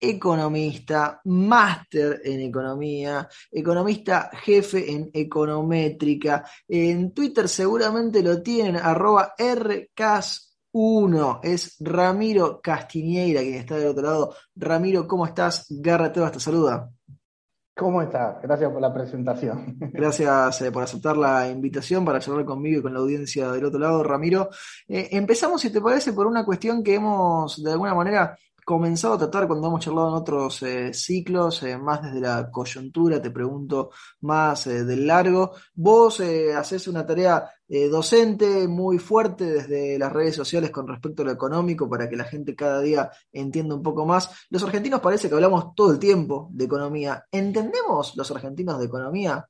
economista, máster en economía, economista jefe en econométrica. En Twitter seguramente lo tienen, arroba RCAS1. Es Ramiro Castiñeira quien está del otro lado. Ramiro, ¿cómo estás? Garra te saluda. ¿Cómo estás? Gracias por la presentación. Gracias eh, por aceptar la invitación para charlar conmigo y con la audiencia del otro lado, Ramiro. Eh, empezamos, si te parece, por una cuestión que hemos de alguna manera comenzado a tratar cuando hemos charlado en otros eh, ciclos, eh, más desde la coyuntura, te pregunto más eh, del largo. Vos haces una tarea docente muy fuerte desde las redes sociales con respecto a lo económico para que la gente cada día entienda un poco más. Los argentinos parece que hablamos todo el tiempo de economía. ¿Entendemos los argentinos de economía?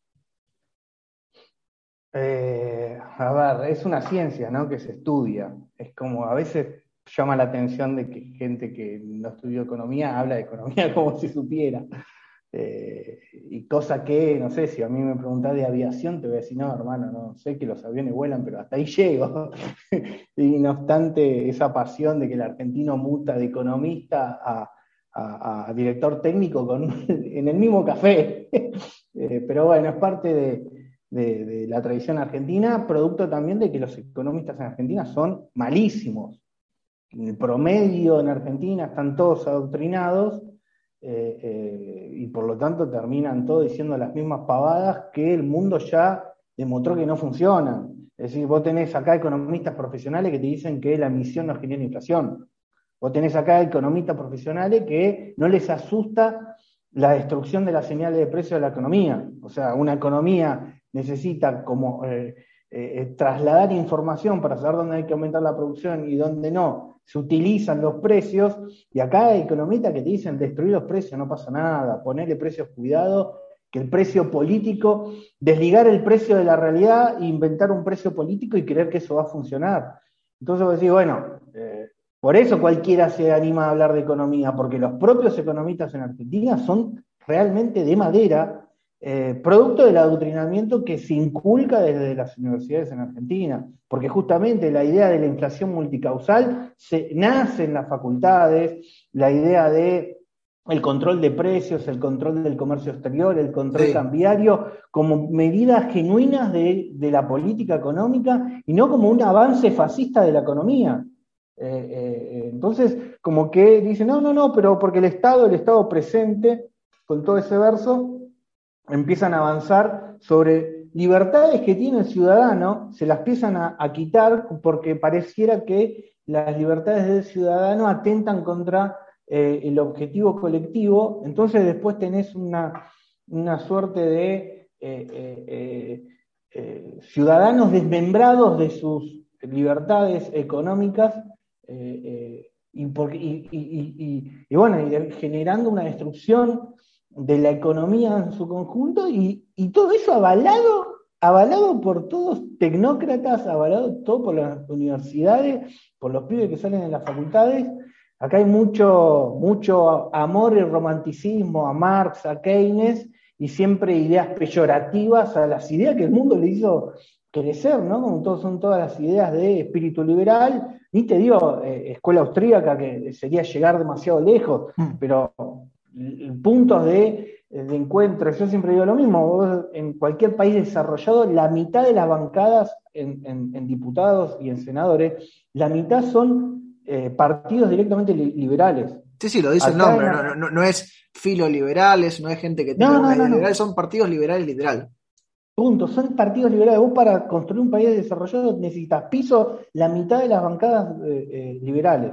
a ver, es una ciencia, ¿no? Que se estudia. Es como a veces llama la atención de que gente que no estudió economía habla de economía como si supiera. Eh, y cosa que, no sé, si a mí me preguntás de aviación, te voy a decir, no, hermano, no sé que los aviones vuelan, pero hasta ahí llego. y no obstante, esa pasión de que el argentino muta de economista a, director técnico con, en el mismo café. Eh, pero bueno, es parte de, de la tradición argentina, producto también de que los economistas en Argentina son malísimos el promedio en Argentina están todos adoctrinados eh, eh, y por lo tanto terminan todos diciendo las mismas pavadas que el mundo ya demostró que no funcionan. Es decir, vos tenés acá economistas profesionales que te dicen que la emisión no genera inflación. Vos tenés acá economistas profesionales que no les asusta la destrucción de las señales de precio de la economía. O sea, una economía necesita como eh, trasladar información para saber dónde hay que aumentar la producción y dónde no, se utilizan los precios, y acá hay economistas que te dicen destruir los precios, no pasa nada, ponerle precios cuidado, que el precio político, desligar el precio de la realidad inventar un precio político y creer que eso va a funcionar. Entonces vos decís, bueno, eh, por eso cualquiera se anima a hablar de economía, porque los propios economistas en Argentina son realmente de madera eh, producto del adoctrinamiento que se inculca desde las universidades en Argentina, porque justamente la idea de la inflación multicausal se, nace en las facultades, la idea de el control de precios, el control del comercio exterior, el control cambiario, como medidas genuinas de, la política económica y no como un avance fascista de la economía. Eh, eh, entonces, como que dicen, no, no, no, pero porque el Estado, el Estado presente, con todo ese verso, empiezan a avanzar sobre libertades que tiene el ciudadano, se las empiezan a, quitar porque pareciera que las libertades del ciudadano atentan contra eh, el objetivo colectivo, entonces después tenés una, suerte de eh, eh, ciudadanos desmembrados de sus libertades económicas y, y, bueno, generando una destrucción de la economía en su conjunto y, todo eso avalado, avalado por todos tecnócratas, avalado todo por las universidades, por los pibes que salen de las facultades. Acá hay mucho, mucho amor y romanticismo a Marx, a Keynes, y siempre ideas peyorativas a las ideas que el mundo le hizo crecer, ¿no? Como todos, son todas las ideas de espíritu liberal, ni te digo eh, escuela austríaca que sería llegar demasiado lejos, mm. pero puntos de, de, encuentro. Yo siempre digo lo mismo, en cualquier país desarrollado, la mitad de las bancadas en, diputados y en senadores, la mitad son eh, partidos directamente liberales. Sí, sí, lo dice el nombre, no, no, es filo liberales, no es gente que tiene no, liberales, son partidos liberales literal. Punto, son partidos liberales. Vos para construir un país desarrollado necesitas piso la mitad de las bancadas eh, eh, liberales.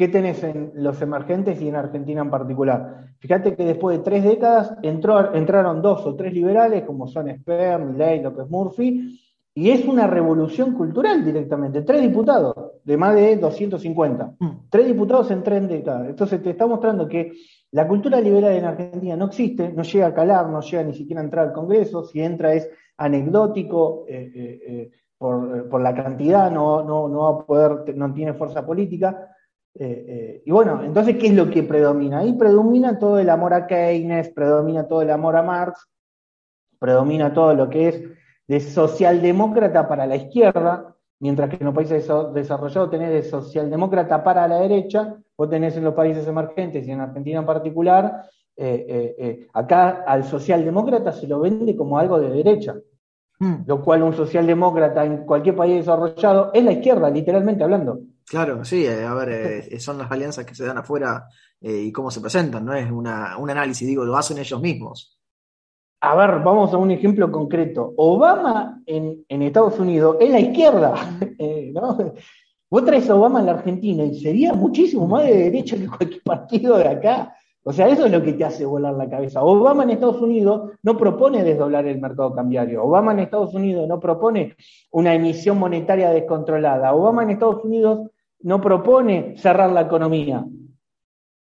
¿Qué tenés en los emergentes y en Argentina en particular? Fíjate que después de tres décadas entraron dos o tres liberales, como son Sper, Milley, López Murphy, Y es una revolución cultural directamente. Tres diputados de más de 250. Mm. Tres diputados en tres décadas. Entonces te está mostrando que la cultura liberal en Argentina no existe, no llega a calar, no llega ni siquiera a entrar al Congreso. Si entra es anecdótico eh, eh, eh, por, la cantidad, no, no, no va a poder, no tiene fuerza política. Y bueno, entonces, ¿qué es lo que predomina? Ahí predomina todo el amor a Keynes, predomina todo el amor a Marx, predomina todo lo que es de socialdemócrata para la izquierda, mientras que en los países desarrollados tenés de socialdemócrata para la derecha, vos tenés en los países emergentes y en Argentina en particular, eh, eh, eh, acá al socialdemócrata se lo vende como algo de derecha, hmm. lo cual un socialdemócrata en cualquier país desarrollado es la izquierda, literalmente hablando. Claro, sí, a ver, son las alianzas que se dan afuera y cómo se presentan, no es una, un análisis, digo, lo hacen ellos mismos. A ver, vamos a un ejemplo concreto. Obama en, Estados Unidos es la izquierda, eh, ¿no? Vos traes a Obama en la Argentina y sería muchísimo más de derecha que cualquier partido de acá. O sea, eso es lo que te hace volar la cabeza. Obama en Estados Unidos no propone desdoblar el mercado cambiario. Obama en Estados Unidos no propone una emisión monetaria descontrolada. Obama en Estados Unidos no propone cerrar la economía.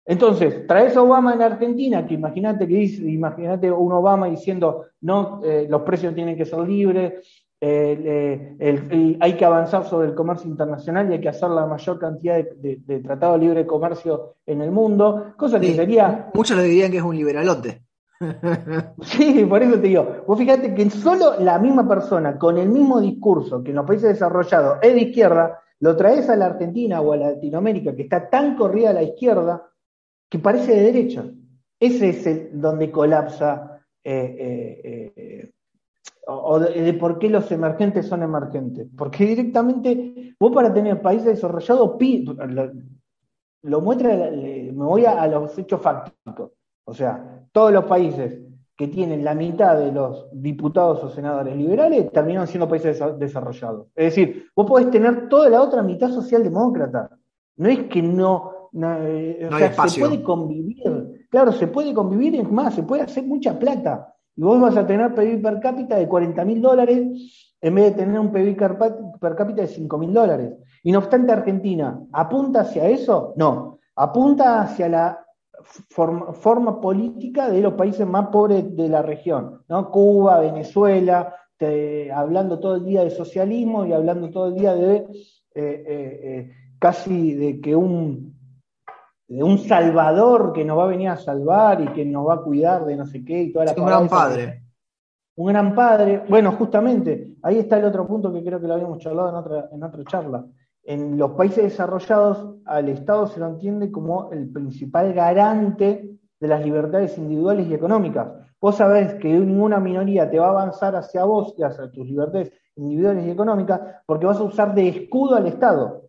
Entonces, traes a Obama en Argentina, que imagínate que dice, imagínate un Obama diciendo, no, eh, los precios tienen que ser libres, eh, hay que avanzar sobre el comercio internacional y hay que hacer la mayor cantidad de, de, de libre comercio en el mundo, cosa que sería... Muchos le dirían que es un liberalote. sí, por eso te digo, vos fíjate que solo la misma persona con el mismo discurso que en los países desarrollados es de izquierda, lo traes a la Argentina o a Latinoamérica que está tan corrida a la izquierda, que parece de derecha. Ese es el donde colapsa eh, eh, eh, o de, por qué los emergentes son emergentes. Porque directamente, vos para tener países desarrollados, lo, lo muestra, me voy a, los hechos fácticos. O sea, todos los países que tienen la mitad de los diputados o senadores liberales terminan siendo países desarrollados. Es decir, vos podés tener toda la otra mitad socialdemócrata. No es que no, no, eh, se puede convivir, claro, se puede convivir, es más, se puede hacer mucha plata. Y vos vas a tener PIB per cápita de 40 mil dólares en vez de tener un PIB per cápita de 5 mil dólares. Y no obstante, Argentina, ¿apunta hacia eso? No, apunta hacia la forma, política de los países más pobres de la región, ¿no? Cuba, Venezuela, hablando todo el día de socialismo y hablando todo el día de eh, eh, casi de que un, de un salvador que nos va a venir a salvar y que nos va a cuidar de no sé qué y toda la Un gran padre. Un gran padre. Bueno, justamente, ahí está el otro punto que creo que lo habíamos charlado en otra, en otra charla. En los países desarrollados, al Estado se lo entiende como el principal garante de las libertades individuales y económicas. Vos sabés que ninguna minoría te va a avanzar hacia vos y hacia tus libertades individuales y económicas porque vas a usar de escudo al Estado.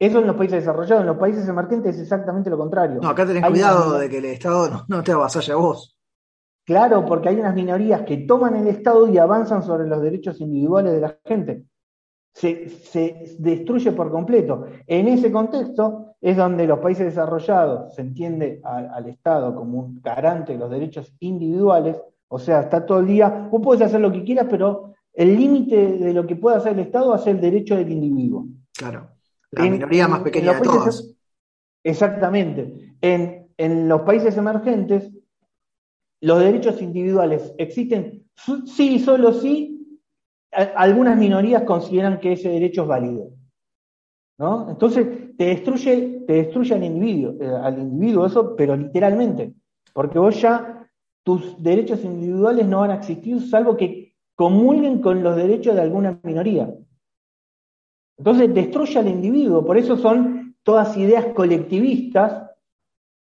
Eso en los países desarrollados, en los países emergentes es exactamente lo contrario. No, acá tenés cuidado de que el Estado no, te avasalle a vos. Claro, porque hay unas minorías que toman el Estado y avanzan sobre los derechos individuales de la gente. Se, destruye por completo. En ese contexto es donde los países desarrollados se entiende al Estado como un garante de los derechos individuales, o sea, está todo el día, vos podés hacer lo que quieras, pero el límite de lo que puede hacer el Estado es el derecho del individuo. Claro. La minoría más pequeña de todas. Exactamente. En, en los países emergentes, los derechos individuales existen sí y solo sí. Algunas minorías consideran que ese derecho es válido. ¿no? Entonces, te destruye, te destruye al individuo, eh, al individuo, eso, pero literalmente. Porque vos ya, tus derechos individuales no van a existir salvo que comulguen con los derechos de alguna minoría. Entonces destruye al individuo, por eso son todas ideas colectivistas,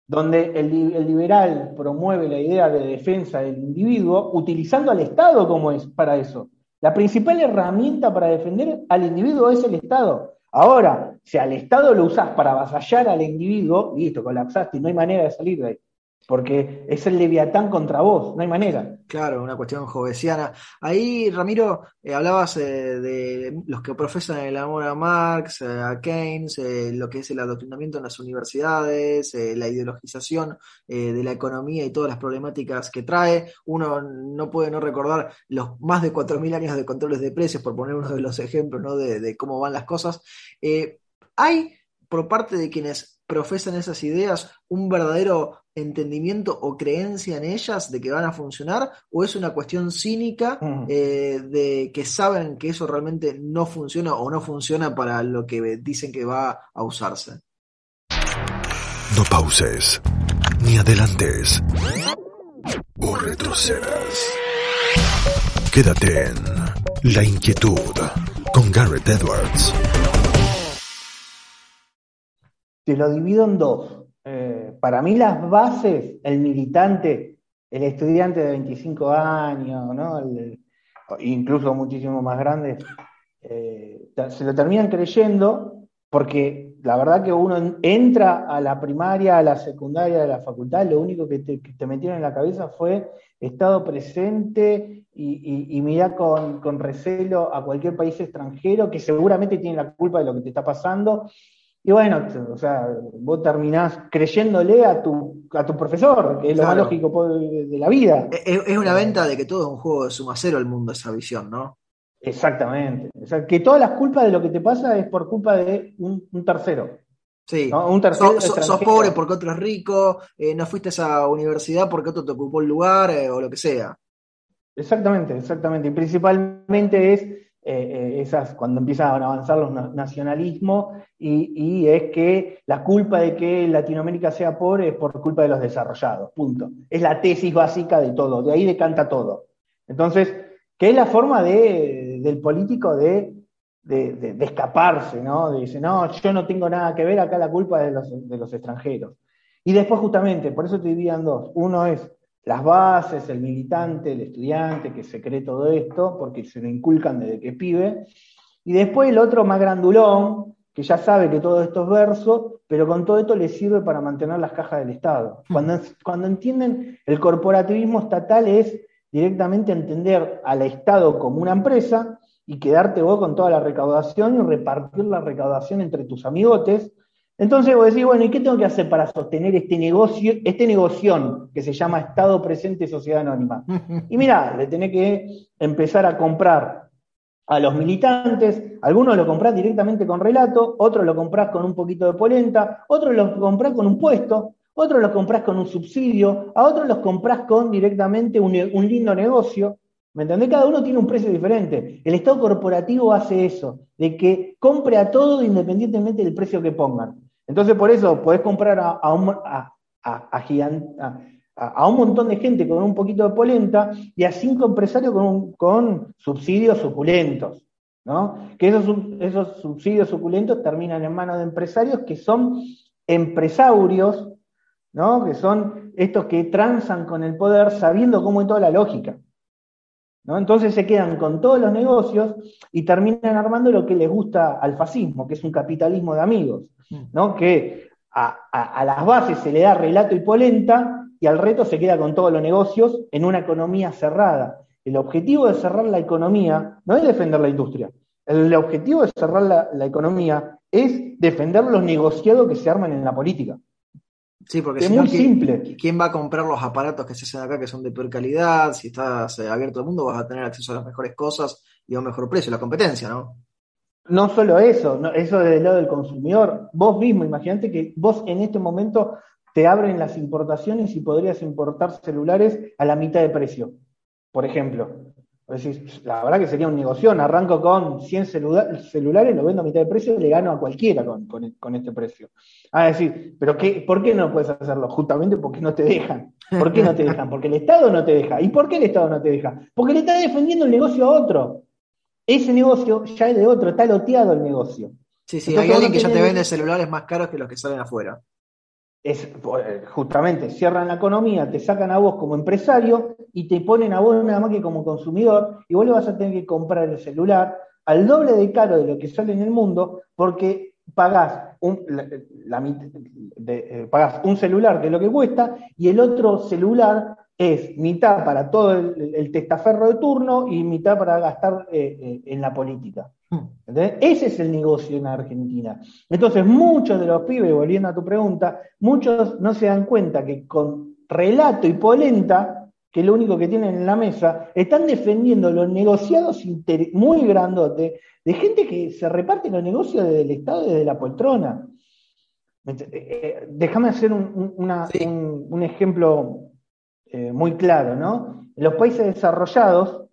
donde el, liberal promueve la idea de defensa del individuo, utilizando al Estado como es para eso. La principal herramienta para defender al individuo es el Estado. Ahora, si al Estado lo usás para avasallar al individuo, listo, colapsaste y no hay manera de salir de ahí. Porque es el leviatán contra vos, no hay manera. Claro, una cuestión jovesiana. Ahí, Ramiro, eh, hablabas eh, de los que profesan el amor a Marx, eh, a Keynes, lo que es el adoctrinamiento en las universidades, la ideologización de la economía y todas las problemáticas que trae. Uno no puede no recordar los más de 4.000 años de controles de precios, por poner uno de los ejemplos ¿no? de, de cómo van las cosas. hay, por parte de quienes profesan esas ideas, un verdadero entendimiento o creencia en ellas de que van a funcionar o es una cuestión cínica eh, de que saben que eso realmente no funciona o no funciona para lo que dicen que va a usarse. No pauses, ni adelantes, o retrocedas. Quédate en La Inquietud con Garrett Edwards. Te lo divido en dos para mí las bases, el militante, el estudiante de 25 años, ¿no? incluso muchísimo más grandes, eh, se lo terminan creyendo porque la verdad que uno entra a la primaria, a la secundaria, a la facultad, lo único que te, metieron en la cabeza fue estado presente y, con, con recelo a cualquier país extranjero que seguramente tiene la culpa de lo que te está pasando y bueno, o sea, vos terminás creyéndole a tu, a tu profesor, que es lo más lógico de, la vida. Es, una venta de que todo es un juego de suma cero el mundo, esa visión, ¿no? Exactamente. O sea, que todas las culpas de lo que te pasa es por culpa de un, tercero. Sí, un tercero sos pobre porque otro es rico, eh, no fuiste a esa universidad porque otro te ocupó el lugar eh, o lo que sea. Exactamente, exactamente. Y principalmente es eh, eh, esas, cuando empiezan a avanzar los nacionalismos, y, es que la culpa de que Latinoamérica sea pobre es por culpa de los desarrollados, punto. Es la tesis básica de todo, de ahí decanta todo. Entonces, ¿qué es la forma de, del político de, de, escaparse, ¿no? De decir, no, yo no tengo nada que ver, acá la culpa es de los, de los extranjeros. Y después justamente, por eso te dividían dos. Uno es las bases, el militante, el estudiante que se cree todo esto, porque se lo inculcan desde que pibe. Y después el otro más grandulón, que ya sabe que todo esto es verso, pero con todo esto le sirve para mantener las cajas del Estado. Hmm. Cuando, cuando entienden el corporativismo estatal es directamente entender al Estado como una empresa y quedarte vos con toda la recaudación y repartir la recaudación entre tus amigotes, entonces vos decís, bueno, ¿y qué tengo que hacer para sostener este negocio, este negocio que se llama Estado Presente Sociedad Anónima? Y mira, le tenés que empezar a comprar a los militantes, algunos lo compras directamente con relato, otros lo compras con un poquito de polenta, otros lo compras con un puesto, otros lo compras con un subsidio, a otros los compras con directamente un, un lindo negocio. ¿Me entendés? Cada uno tiene un precio diferente. El Estado corporativo hace eso, de que compre a todo independientemente del precio que pongan. Entonces, por eso podés comprar a, un, a, un montón de gente con un poquito de polenta y a cinco empresarios con, con subsidios suculentos. ¿no? Que esos, esos subsidios suculentos terminan en manos de empresarios que son empresarios, ¿no? que son estos que transan con el poder sabiendo cómo es toda la lógica. ¿No? Entonces se quedan con todos los negocios y terminan armando lo que les gusta al fascismo, que es un capitalismo de amigos. ¿no? que a, las bases se le da relato y polenta y al reto se queda con todos los negocios en una economía cerrada. El objetivo de cerrar la economía no es defender la industria. El objetivo de cerrar la, economía es defender los negociados que se arman en la política. Sí, porque es muy simple. ¿Quién va a comprar los aparatos que se hacen acá que son de peor calidad? Si estás eh, abierto al mundo vas a tener acceso a las mejores cosas y a un mejor precio, la competencia, ¿no? No solo eso, eso desde el lado del consumidor. Vos mismo, imagínate que vos en este momento te abren las importaciones y podrías importar celulares a la mitad de precio, por ejemplo. La verdad que sería un negocio. Arranco con 100 celulares, lo vendo a mitad de precio y le gano a cualquiera con, este precio. Ah, decir, ¿pero qué, por qué no puedes hacerlo? Justamente porque no te dejan. ¿Por qué no te dejan? Porque el Estado no te deja. ¿Y por qué el Estado no te deja? Porque le está defendiendo el negocio a otro ese negocio ya es de otro, está loteado el negocio. Sí, sí, hay alguien que ya te vende celulares más caros que los que salen afuera. Es, pues, justamente, cierran la economía, te sacan a vos como empresario y te ponen a vos nada más que como consumidor y vos le vas a tener que comprar el celular al doble de caro de lo que sale en el mundo porque pagas un, eh, un celular es lo que cuesta y el otro celular es mitad para todo el, testaferro de turno y mitad para gastar eh, eh, en la política. Hmm. Ese es el negocio en Argentina. Entonces, muchos de los pibes, volviendo a tu pregunta, muchos no se dan cuenta que con relato y polenta, que es lo único que tienen en la mesa, están defendiendo los negociados muy grandotes de gente que se reparte los negocios desde el Estado y desde la poltrona. Eh, déjame hacer un ejemplo eh, muy claro, ¿no? En los países desarrollados,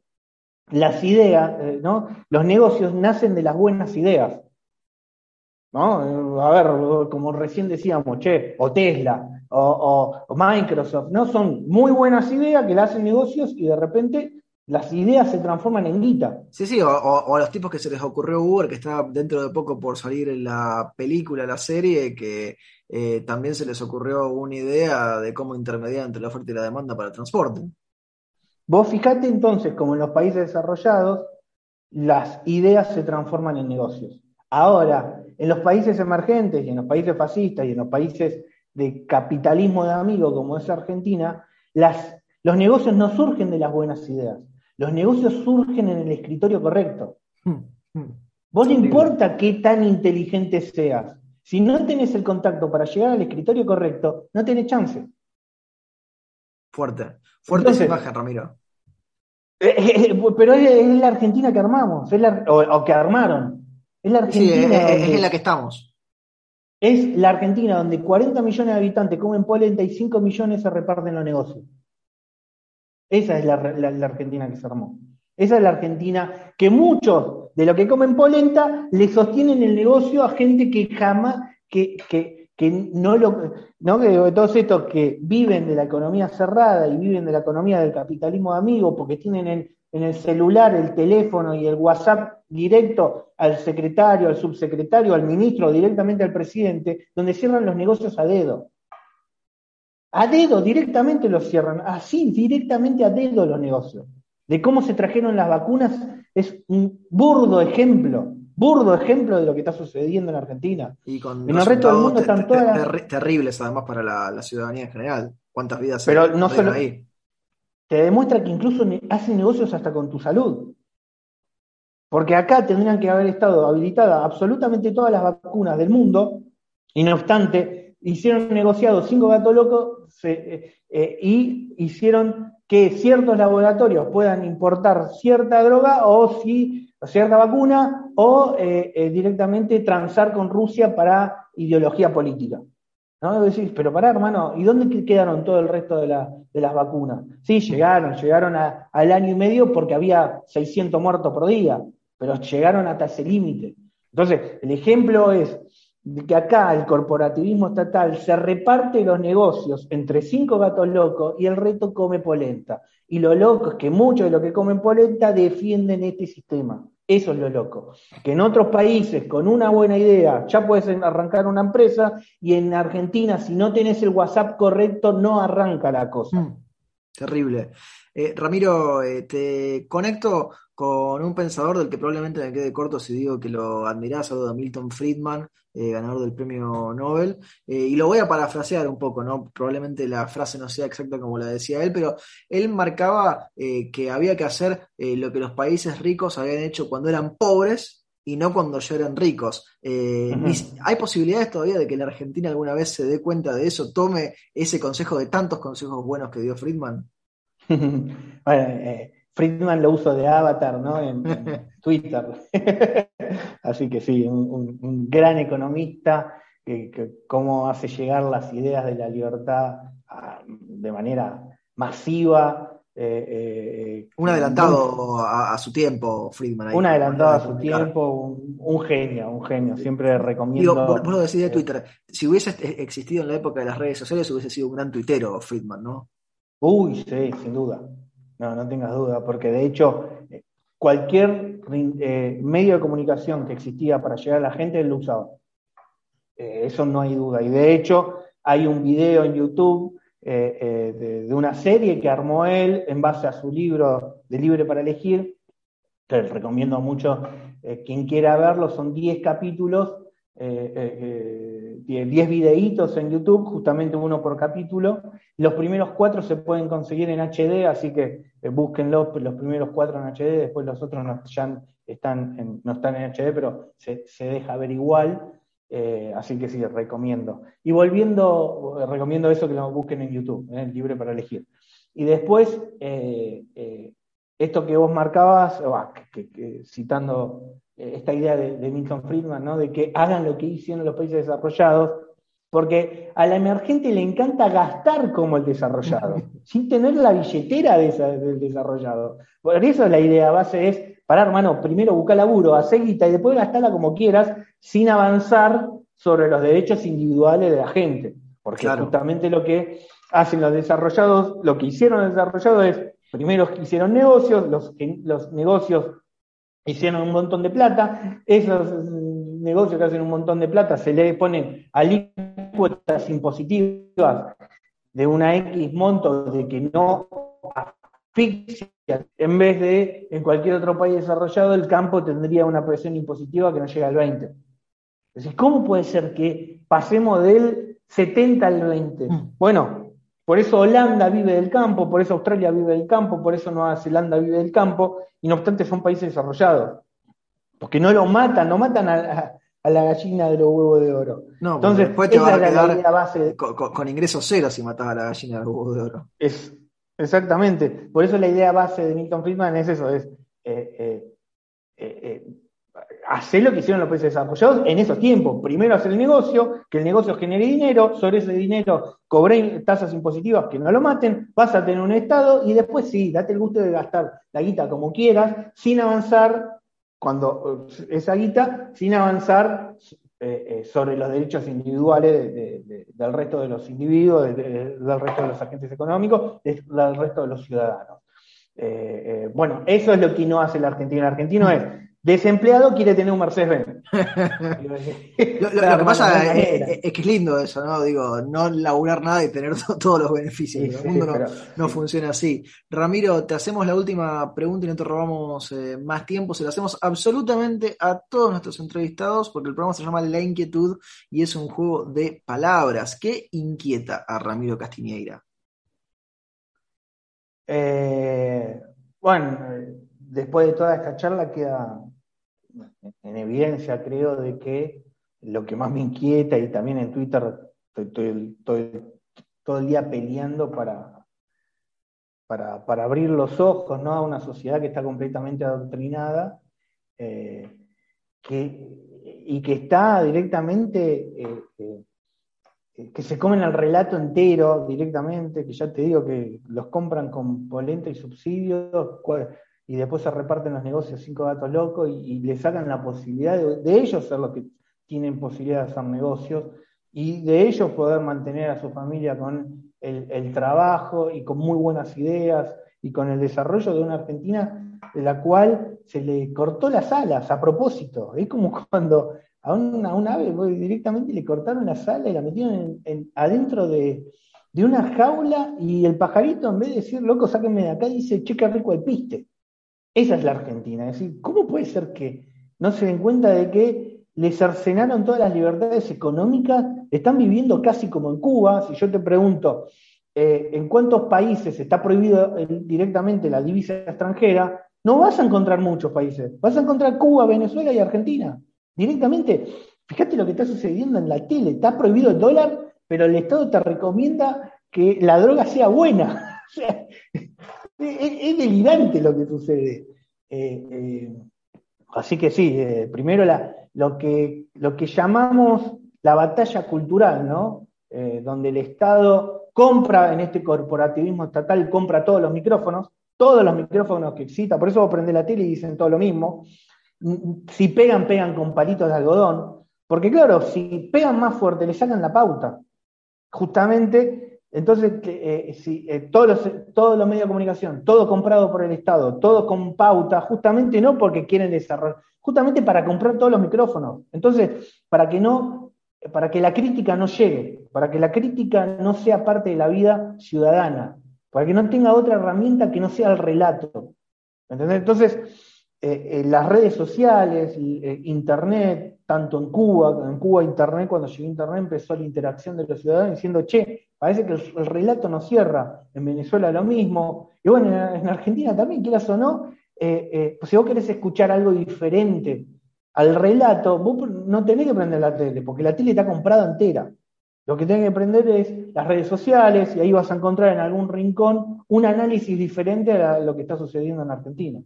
las ideas, eh, ¿no? Los negocios nacen de las buenas ideas. ¿No? A ver, como recién decíamos, che, o Tesla, o, Microsoft, ¿no? Son muy buenas ideas que le hacen negocios y de repente las ideas se transforman en guita. Sí, sí, o, a los tipos que se les ocurrió Uber, que está dentro de poco por salir en la película, la serie, que eh, también se les ocurrió una idea de cómo intermediar entre la oferta y la demanda para el transporte. Vos fijate entonces, como en los países desarrollados, las ideas se transforman en negocios. Ahora, en los países emergentes y en los países fascistas y en los países de capitalismo de amigo como es Argentina, los negocios no surgen de las buenas ideas, los negocios surgen en el escritorio correcto. Vos no importa qué tan inteligente seas, si no tenés el contacto para llegar al escritorio correcto, no tenés chance. Fuerte, fuerte esa imagen, Ramiro. Eh, eh, eh, pero es, la Argentina que armamos, o, que armaron. Es la Argentina. es, en la que estamos. Es la Argentina donde 40 millones de habitantes comen polenta y 5 millones se reparten los negocios. Esa es la, Argentina que se armó. Esa es la Argentina que muchos de los que comen polenta le sostienen el negocio a gente que jamás, que, que, no lo, no que todos estos que viven de la economía cerrada y viven de la economía del capitalismo de porque tienen en, en el celular el teléfono y el WhatsApp directo al secretario, al subsecretario, al ministro, directamente al presidente, donde cierran los negocios a dedo. A dedo, directamente los cierran, así, directamente a dedo los negocios. De cómo se trajeron las vacunas es un burdo ejemplo, burdo ejemplo de lo que está sucediendo en Argentina. Y con en el resto del mundo están todas. terribles además para la, ciudadanía en general. ¿Cuántas vidas Pero no solo ahí? Te demuestra que incluso hacen negocios hasta con tu salud. Porque acá tendrían que haber estado habilitadas absolutamente todas las vacunas del mundo, y no obstante, hicieron negociados cinco gatos locos eh, eh, y hicieron que ciertos laboratorios puedan importar cierta droga o si cierta vacuna o eh, directamente transar con Rusia para ideología política. ¿No? Decís, pero pará, hermano, ¿y dónde quedaron todo el resto de, las vacunas? Sí, llegaron, llegaron al año y medio porque había 600 muertos por día, pero llegaron hasta ese límite. Entonces, el ejemplo es que acá el corporativismo estatal se reparte los negocios entre cinco gatos locos y el resto come polenta. Y lo loco es que muchos de los que comen polenta defienden este sistema. Eso es lo loco. Que en otros países, con una buena idea, ya puedes arrancar una empresa y en Argentina, si no tenés el WhatsApp correcto, no arranca la cosa. Mm, terrible. Eh, Ramiro, eh, te conecto con un pensador del que probablemente me quede corto si digo que lo admirás, algo de Milton Friedman, eh, ganador del premio Nobel, y lo voy a parafrasear un poco, ¿no? Probablemente la frase no sea exacta como la decía él, pero él marcaba que había que hacer lo que los países ricos habían hecho cuando eran pobres y no cuando ya eran ricos. ¿Hay posibilidades todavía de que la Argentina alguna vez se dé cuenta de eso, tome ese consejo de tantos consejos buenos que dio Friedman? bueno, eh, Friedman lo uso de avatar, ¿no? En, Twitter. Así que sí, un, gran economista que, cómo hace llegar las ideas de la libertad de manera masiva. Eh, eh, un adelantado a, su tiempo, Friedman. un adelantado a su tiempo, un, genio, un genio. Siempre recomiendo. Digo, vos, lo decís de Twitter. Si hubiese existido en la época de las redes sociales, hubiese sido un gran tuitero, Friedman, ¿no? Uy, sí, sin duda. No, no tengas duda, porque de hecho cualquier eh, medio de comunicación que existía para llegar a la gente, lo usaba. Eh, eso no hay duda. Y de hecho hay un video en YouTube eh, de, una serie que armó él en base a su libro de Libre para Elegir, que les recomiendo mucho, quien quiera verlo, son 10 capítulos 10 videitos en YouTube, justamente uno por capítulo. Los primeros cuatro se pueden conseguir en HD, así que búsquenlo, los primeros cuatro en HD, después los otros no, están no están en HD, pero se, se deja ver igual. Eh, así que sí, recomiendo. Y volviendo, recomiendo eso que lo busquen en YouTube, ¿eh? libre para elegir. Y después, eh, esto que vos marcabas, citando esta idea de, Milton Friedman, ¿no? de que hagan lo que hicieron los países desarrollados, porque a la emergente le encanta gastar como el desarrollado, sin tener la billetera de del desarrollado. Por eso la idea base es para hermano, primero busca laburo, hace guita y después gastarla como quieras, sin avanzar sobre los derechos individuales de la gente. Porque justamente lo que hacen los desarrollados, lo que hicieron los desarrollados es, primero hicieron negocios, los, los negocios hicieron un montón de plata, esos negocios que hacen un montón de plata se le ponen alícuotas impositivas de una X monto de que no asfixia en vez de en cualquier otro país desarrollado, el campo tendría una presión impositiva que no llega al 20. Entonces, ¿cómo puede ser que pasemos del 70 al 20? Mm. Bueno, por eso Holanda vive del campo, por eso Australia vive del campo, por eso Nueva Zelanda vive del campo, y no obstante son países desarrollados. Porque no lo matan, no matan a, la gallina de los huevos de oro. No, Entonces, después te va a quedar base con, ingresos cero si matas a la gallina de los huevos de oro. Es, Exactamente. Por eso la idea base de Milton Friedman es eso, es eh, eh, eh, hacer lo que hicieron los países desarrollados en esos tiempos. Primero hacer el negocio, que el negocio genere dinero, sobre ese dinero cobré tasas impositivas que no lo maten, vas a tener un Estado y después sí, date el gusto de gastar la guita como quieras, sin avanzar, cuando esa guita, sin avanzar eh, eh, sobre los derechos individuales del resto de los individuos, del resto de los agentes económicos, del resto de los ciudadanos. Eh, bueno, eso es lo que no hace el argentino. El argentino es Desempleado quiere tener un Mercedes-Benz. lo, que pasa es, que es lindo eso, ¿no? Digo, no laburar nada y tener todos los beneficios. el mundo no, funciona así. Ramiro, te hacemos la última pregunta y no te robamos eh, más tiempo. Se lo hacemos absolutamente a todos nuestros entrevistados porque el programa se llama La Inquietud y es un juego de palabras. ¿Qué inquieta a Ramiro Castiñeira? Eh, bueno, después de toda esta charla queda en evidencia, creo, de que lo que más me inquieta, y también en Twitter estoy, todo el día peleando para, para, abrir los ojos ¿no? a una sociedad que está completamente adoctrinada eh, y que está directamente, eh, eh, que se comen el relato entero directamente, que ya te digo que los compran con polenta y subsidios y después se reparten los negocios cinco gatos locos y, le sacan la posibilidad de, ellos ser los que tienen posibilidad de hacer negocios y de ellos poder mantener a su familia con el, trabajo y con muy buenas ideas y con el desarrollo de una Argentina de la cual se le cortó las alas a propósito. Es como cuando a una, un ave directamente le cortaron las alas y la metieron adentro de, de, una jaula y el pajarito en vez de decir, loco, sáquenme de acá, dice, che, qué rico el piste. Esa es la Argentina. Es decir, ¿cómo puede ser que no se den cuenta de que les cercenaron todas las libertades económicas? Están viviendo casi como en Cuba. Si yo te pregunto, eh, ¿en cuántos países está prohibido directamente la divisa extranjera? No vas a encontrar muchos países. Vas a encontrar Cuba, Venezuela y Argentina. Directamente. Fíjate lo que está sucediendo en la tele. Está prohibido el dólar, pero el Estado te recomienda que la droga sea buena. es, delirante lo que sucede. Eh, eh, así que sí, eh, primero lo, que, lo que llamamos la batalla cultural, ¿no? donde el Estado compra en este corporativismo estatal, compra todos los micrófonos, todos los micrófonos que exista, por eso vos prendés la tele y dicen todo lo mismo. Si pegan, pegan con palitos de algodón, porque claro, si pegan más fuerte, le sacan la pauta. Justamente entonces, eh, si, eh, todos, los, todos los medios de comunicación, todo comprado por el Estado, todo con pauta, justamente no porque quieren desarrollar, justamente para comprar todos los micrófonos. Entonces, para que no, para que la crítica no llegue, para que la crítica no sea parte de la vida ciudadana, para que no tenga otra herramienta que no sea el relato. Entonces, eh, eh, las redes sociales, Internet, tanto en Cuba, en Cuba Internet, cuando llegó Internet empezó la interacción de los ciudadanos diciendo, che, parece que el, relato no cierra, en Venezuela lo mismo, y bueno, en, Argentina también, quieras o no, pues si vos querés escuchar algo diferente al relato, vos no tenés que prender la tele, porque la tele está comprada entera. Lo que tenés que aprender es las redes sociales y ahí vas a encontrar en algún rincón un análisis diferente a lo que está sucediendo en Argentina.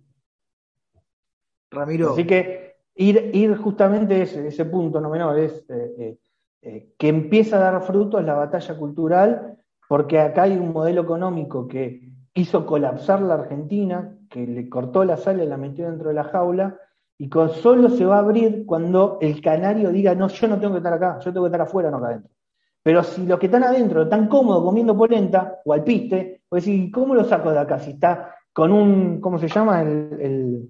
Ramiro. Así que ir, ir justamente ese, ese punto no menor es eh, eh, eh, que empieza a dar frutos la batalla cultural, porque acá hay un modelo económico que hizo colapsar la Argentina, que le cortó la sala y la metió dentro de la jaula, y con solo se va a abrir cuando el canario diga, no, yo no tengo que estar acá, yo tengo que estar afuera, no acá adentro. Pero si los que están adentro están cómodos comiendo polenta o al piste, pues decir, ¿cómo lo saco de acá? Si está con un, ¿cómo se llama? El,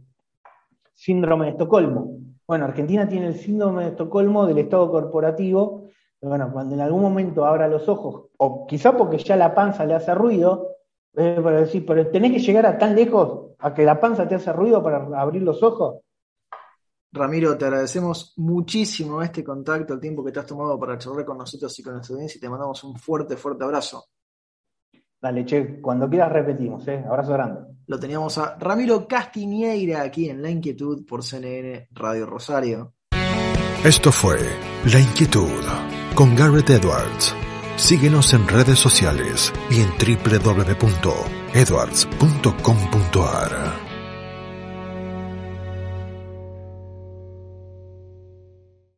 síndrome de Estocolmo. Bueno, Argentina tiene el síndrome de Estocolmo del Estado corporativo. Bueno, cuando en algún momento abra los ojos, o quizá porque ya la panza le hace ruido, eh, para decir, pero tenés que llegar a tan lejos a que la panza te hace ruido para abrir los ojos. Ramiro, te agradecemos muchísimo este contacto, el tiempo que te has tomado para charlar con nosotros y con nuestra audiencia y te mandamos un fuerte, fuerte abrazo. Dale, che, cuando quieras repetimos, ¿eh? Abrazo grande. Lo teníamos a Ramiro Castiñeira aquí en La Inquietud por CNN Radio Rosario. Esto fue La Inquietud con Garrett Edwards. Síguenos en redes sociales y en www.edwards.com.ar.